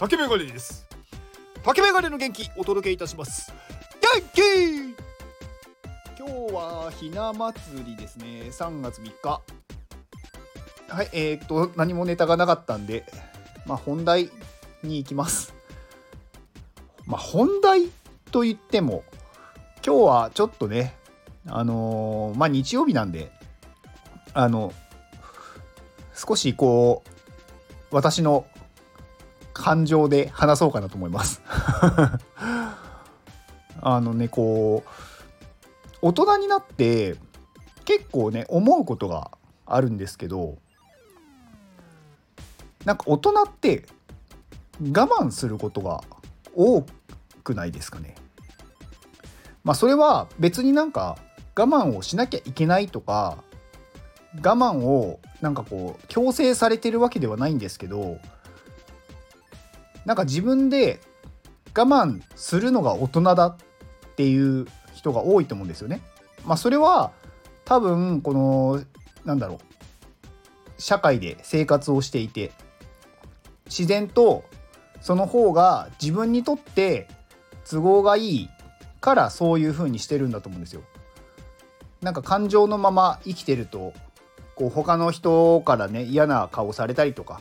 パケメガネです。パケメガネの元気お届けいたします。元気!今日はひな祭りですね。3月3日。はいえー、っと何もネタがなかったんでまあ本題に行きます。まあ本題と言っても今日はちょっとねあのー、まあ日曜日なんであの少しこう私の感情で話そうかなと思います あのねこう大人になって結構ね思うことがあるんですけどなんか大人って我慢することが多くないですかね。まあそれは別になんか我慢をしなきゃいけないとか我慢をなんかこう強制されてるわけではないんですけどなんか自分で我慢するのが大人だっていう人が多いと思うんですよね。まあ、それは多分このなんだろう社会で生活をしていて自然とその方が自分にとって都合がいいからそういう風にしてるんだと思うんですよ。なんか感情のまま生きてるとこう他の人からね嫌な顔されたりとか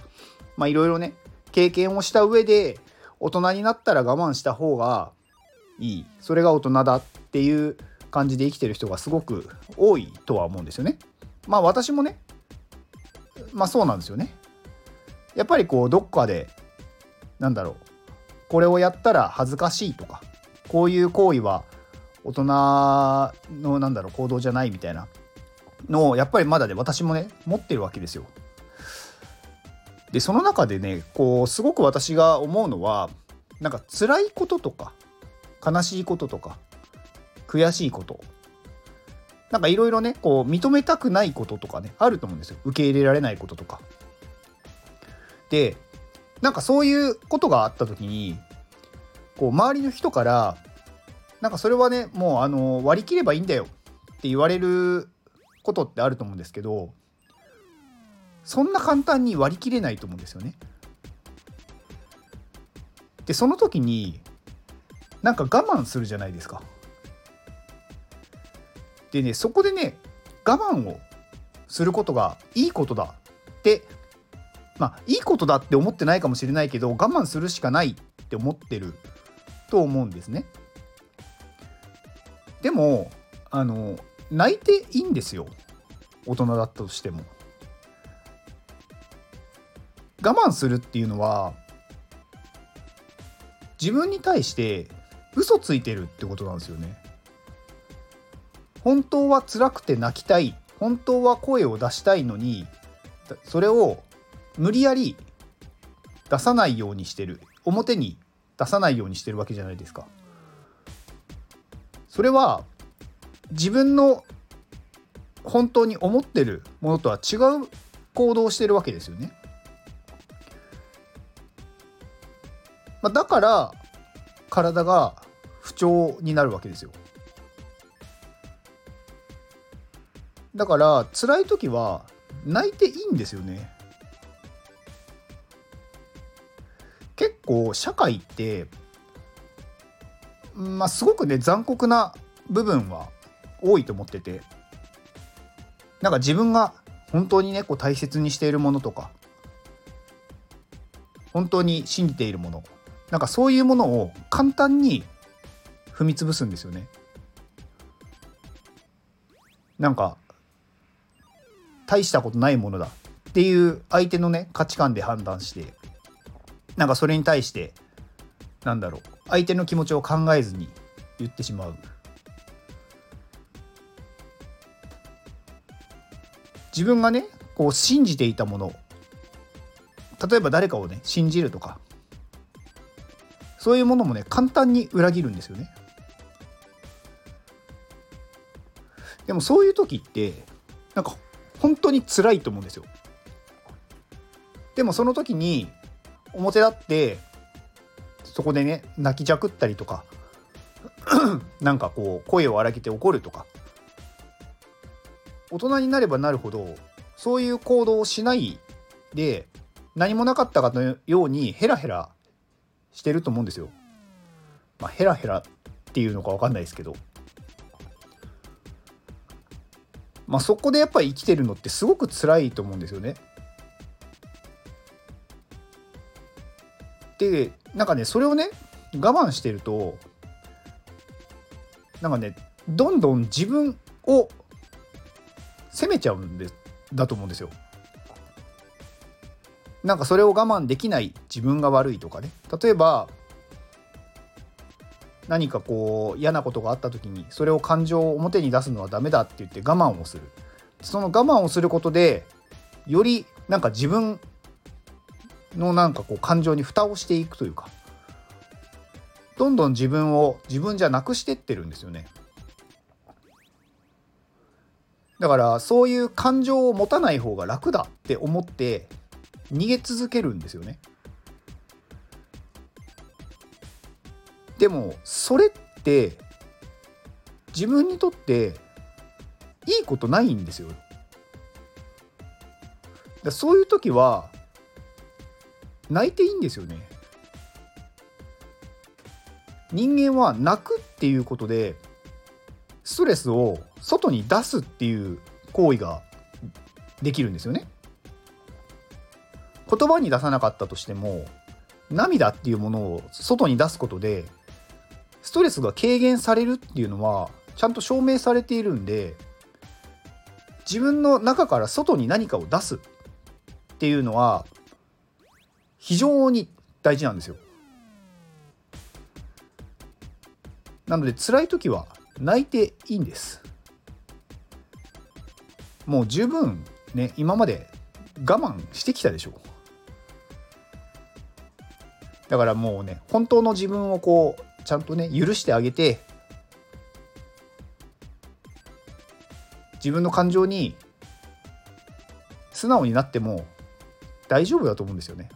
まあいろいろね経験をした上で大人になったら我慢した方がいいそれが大人だっていう感じで生きてる人がすごく多いとは思うんですよね。まあ私もねまあそうなんですよね。やっぱりこうどっかでなんだろうこれをやったら恥ずかしいとかこういう行為は大人のなんだろう行動じゃないみたいなのをやっぱりまだね私もね持ってるわけですよ。でその中でねこうすごく私が思うのはなんか辛いこととか悲しいこととか悔しいことなんかいろいろねこう認めたくないこととかねあると思うんですよ受け入れられないこととか。でなんかそういうことがあった時にこう周りの人からなんかそれはねもうあの割り切ればいいんだよって言われることってあると思うんですけどそんな簡単に割り切れないと思うんですよね。でその時になんか我慢するじゃないですか。でねそこでね我慢をすることがいいことだってまあいいことだって思ってないかもしれないけど我慢するしかないって思ってると思うんですね。でもあの泣いていいんですよ大人だったとしても。我慢するっていうのは自分に対して嘘ついてるってことなんですよね。本当は辛くて泣きたい本当は声を出したいのにそれを無理やり出さないようにしてる表に出さないようにしてるわけじゃないですか。それは自分の本当に思ってるものとは違う行動をしてるわけですよね。まあ、だから体が不調になるわけですよ。だから辛い時は泣いていいんですよね。結構社会ってまあすごくね残酷な部分は多いと思っててなんか自分が本当にねこう大切にしているものとか本当に信じているものなんかそういうものを簡単に踏み潰すんですよね。なんか大したことないものだっていう相手のね価値観で判断してなんかそれに対してなんだろう相手の気持ちを考えずに言ってしまう。自分がねこう信じていたもの例えば誰かをね信じるとかそういうものもね簡単に裏切るんですよね。でもそういう時ってなんか本当に辛いと思うんですよ。でもその時に表立ってそこでね泣きじゃくったりとか なんかこう声を荒げて怒るとか大人になればなるほどそういう行動をしないで何もなかったかのようにヘラヘラしてると思うんですよ。まあヘラヘラっていうのか分かんないですけど。まあそこでやっぱり生きてるのってすごく辛いと思うんですよね。でなんかねそれをね我慢してるとなんかねどんどん自分を責めちゃうんでだと思うんですよ。なんかそれを我慢できない自分が悪いとかね例えば何かこう嫌なことがあった時にそれを感情を表に出すのはダメだって言って我慢をするその我慢をすることでよりなんか自分のなんかこう感情に蓋をしていくというかどんどん自分を自分じゃなくしてってるんですよね。だからそういう感情を持たない方が楽だって思って逃げ続けるんですよね。でもそれって自分にとっていいことないんですよ。だそういう時は泣いていいんですよね。人間は泣くっていうことでストレスを外に出すっていう行為ができるんですよね。言葉に出さなかったとしても涙っていうものを外に出すことでストレスが軽減されるっていうのはちゃんと証明されているんで自分の中から外に何かを出すっていうのは非常に大事なんですよ。なので辛い時は泣いていいんです。もう十分ね今まで我慢してきたでしょうだからもうね本当の自分をこうちゃんとね許してあげて自分の感情に素直になっても大丈夫だと思うんですよね。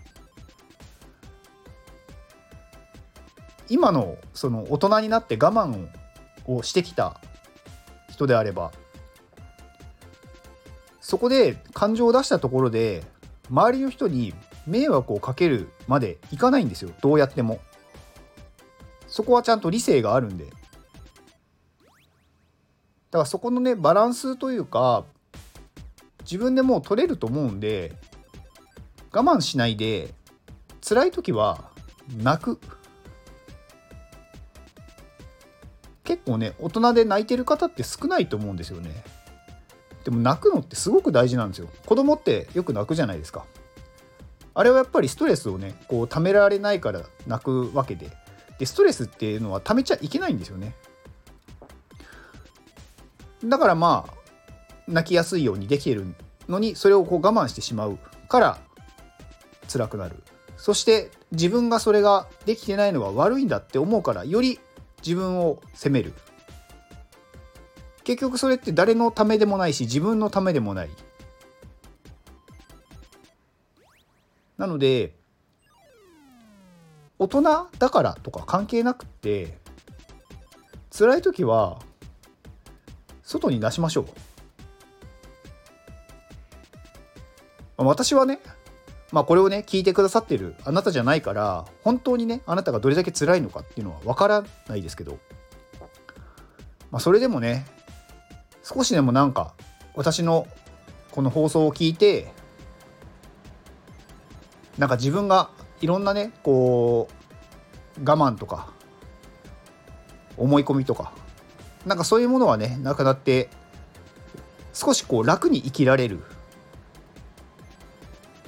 今のその大人になって我慢をしてきた人であればそこで感情を出したところで周りの人に迷惑をかけるまでいかないんですよ。どうやっても。そこはちゃんと理性があるんで。だからそこのねバランスというか自分でもう取れると思うんで我慢しないで辛い時は泣く。結構ね大人で泣いてる方って少ないと思うんですよね。でも泣くのってすごく大事なんですよ。子供ってよく泣くじゃないですか。あれはやっぱりストレスをねこう溜められないから泣くわけで。でストレスっていうのは溜めちゃいけないんですよね。だからまあ泣きやすいようにできてるのにそれをこう我慢してしまうから辛くなる。そして自分がそれができてないのが悪いんだって思うからより自分を責める。結局それって誰のためでもないし自分のためでもない。なので大人だからとか関係なくって辛い時は外に出しましょう。私はねまあこれをね聞いてくださってるあなたじゃないから本当にねあなたがどれだけ辛いのかっていうのは分からないですけどまあそれでもね少しでもなんか私のこの放送を聞いてなんか自分がいろんなねこう我慢とか思い込みとかなんかそういうものはねなくなって少しこう楽に生きられる。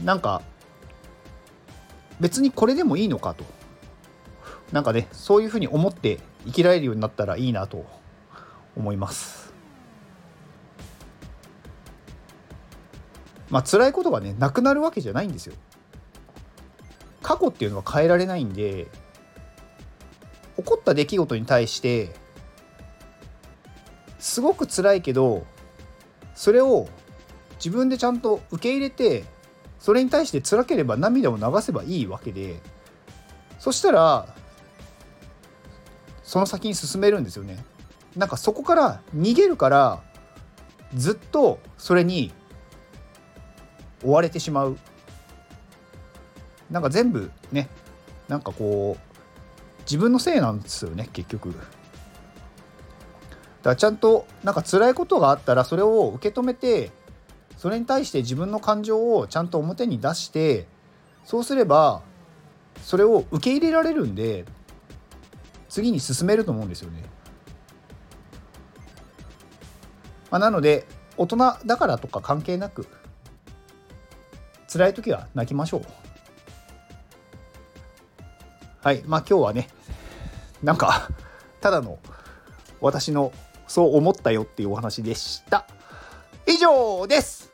なんか別にこれでもいいのかと。なんかねそういうふうに思って生きられるようになったらいいなと思います。まあ辛いことがねなくなるわけじゃないんですよ。過去っていうのは変えられないんで起こった出来事に対してすごく辛いけどそれを自分でちゃんと受け入れてそれに対して辛ければ涙を流せばいいわけでそしたらその先に進めるんですよね。なんかそこから逃げるからずっとそれに追われてしまう。なんか全部ねなんかこう自分のせいなんですよね結局。だからちゃんとなんか辛いことがあったらそれを受け止めてそれに対して自分の感情をちゃんと表に出してそうすればそれを受け入れられるんで次に進めると思うんですよね。まあ、なので大人だからとか関係なく辛い時は泣きましょう。はい。まあ今日はねなんかただの私のそう思ったよっていうお話でした。以上です。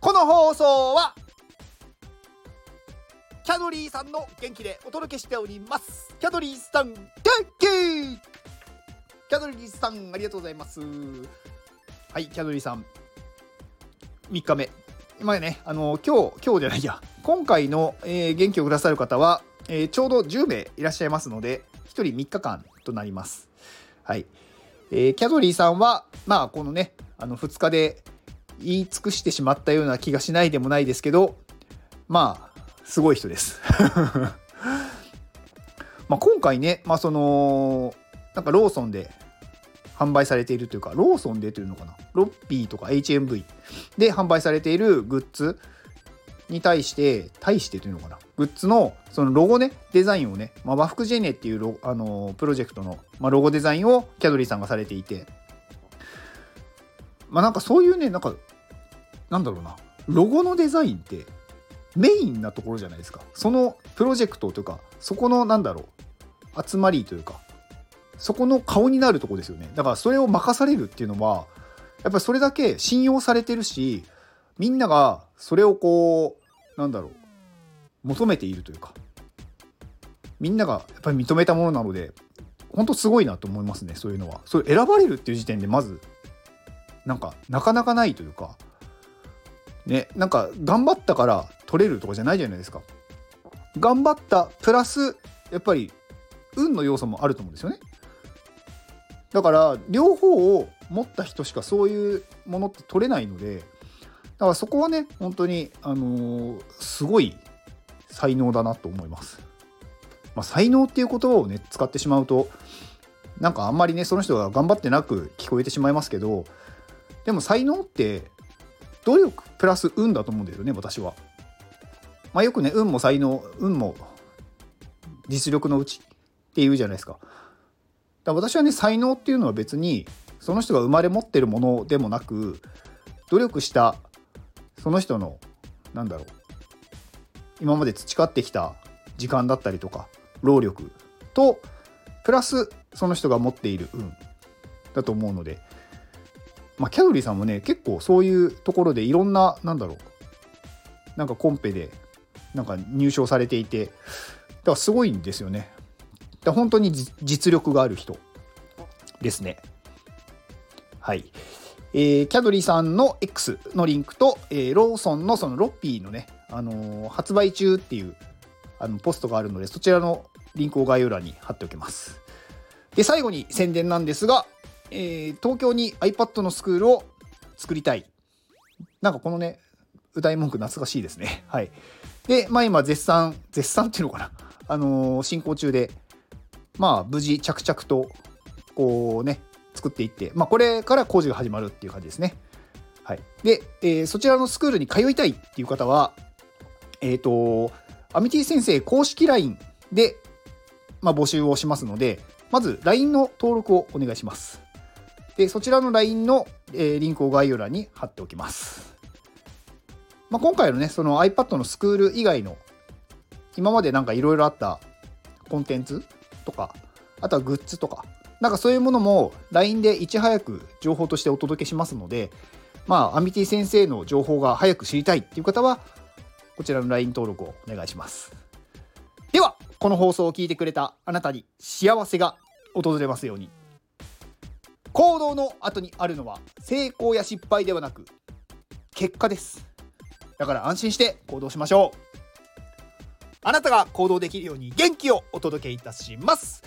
この放送はキャドリーさんの元気でお届けしております。キャドリーさん元気。キャドリーさんありがとうございます。はいキャドリーさん。3日目。今ねあの今日今日じゃないや。今回の、えー、元気をくださる方は、えー、ちょうど10名いらっしゃいますので1人3日間となります。はい、えー、キャドリーさんはまあこのねあの2日で言い尽くしてしまったような気がしないでもないですけどまあすごい人です。まあ今回ね、まあ、そのなんかローソンで販売されているというかローソンでというのかな？ロッピーとか HMV で販売されているグッズに対して対してというのかな？グッズのそのロゴねデザインをね、まあ、和服ジェネっていう、あの、プロジェクトの、まあ、ロゴデザインをキャドリーさんがされていて。まあなんかそういうねなんかなんだろうな。ロゴのデザインってメインなところじゃないですか。そのプロジェクトというかそこのなんだろう。集まりというかそこの顔になるとこですよね。だからそれを任されるっていうのはやっぱりそれだけ信用されてるしみんながそれをこうなんだろう。求めているというかみんながやっぱり認めたものなので本当すごいなと思いますねそういうのは。それ選ばれるっていう時点でまずなんかなかなかないというかねなんか頑張ったから取れるとかじゃないじゃないですか。頑張ったプラスやっぱり運の要素もあると思うんですよね。だから両方を持った人しかそういうものって取れないのでだからそこはね本当にあのー、すごい才能だなと思います、まあ、才能っていう言葉をね使ってしまうとなんかあんまりねその人が頑張ってなく聞こえてしまいますけどでも才能って努力プラス運だと思うんですよね私は。まあ、よくね運も才能運も実力のうちっていうじゃないですか。だから私はね才能っていうのは別にその人が生まれ持ってるものでもなく努力したその人のなんだろう今まで培ってきた時間だったりとか労力とプラスその人が持っている運だと思うのでまあ、キャドリーさんもね結構そういうところでいろんななんだろうなんかコンペでなんか入賞されていてだからすごいんですよね。だ本当に実力がある人ですね。はい。えー、キャドリーさんの X のリンクと、えー、ローソンのそのロッピーのね、あの、発売中っていうあのポストがあるのでそちらのリンクを概要欄に貼っておきますで最後に宣伝なんですがえー、東京に iPad のスクールを作りたい。なんかこのね、歌い文句懐かしいですね。はい。で、まあ今絶賛、絶賛っていうのかな。あのー、進行中で、まあ無事着々と、こうね、作っていって、まあこれから工事が始まるっていう感じですね。はい。で、えー、そちらのスクールに通いたいっていう方は、えっ、ー、と、アミティ先生公式 LINE で、まあ、募集をしますので、まず LINE の登録をお願いします。でそちらの LINE の、えー、リンクを概要欄に貼っておきます。まあ、今回のね、その iPad のスクール以外の、今までなんかいろいろあったコンテンツとか、あとはグッズとか、なんかそういうものも LINE でいち早く情報としてお届けしますので、まあ、アミティ先生の情報が早く知りたいっていう方は、こちらの LINE 登録をお願いします。では、この放送を聞いてくれたあなたに幸せが訪れますように。行動の後にあるのは成功や失敗ではなく結果ですだから安心して行動しましょうあなたが行動できるように元気をお届けいたします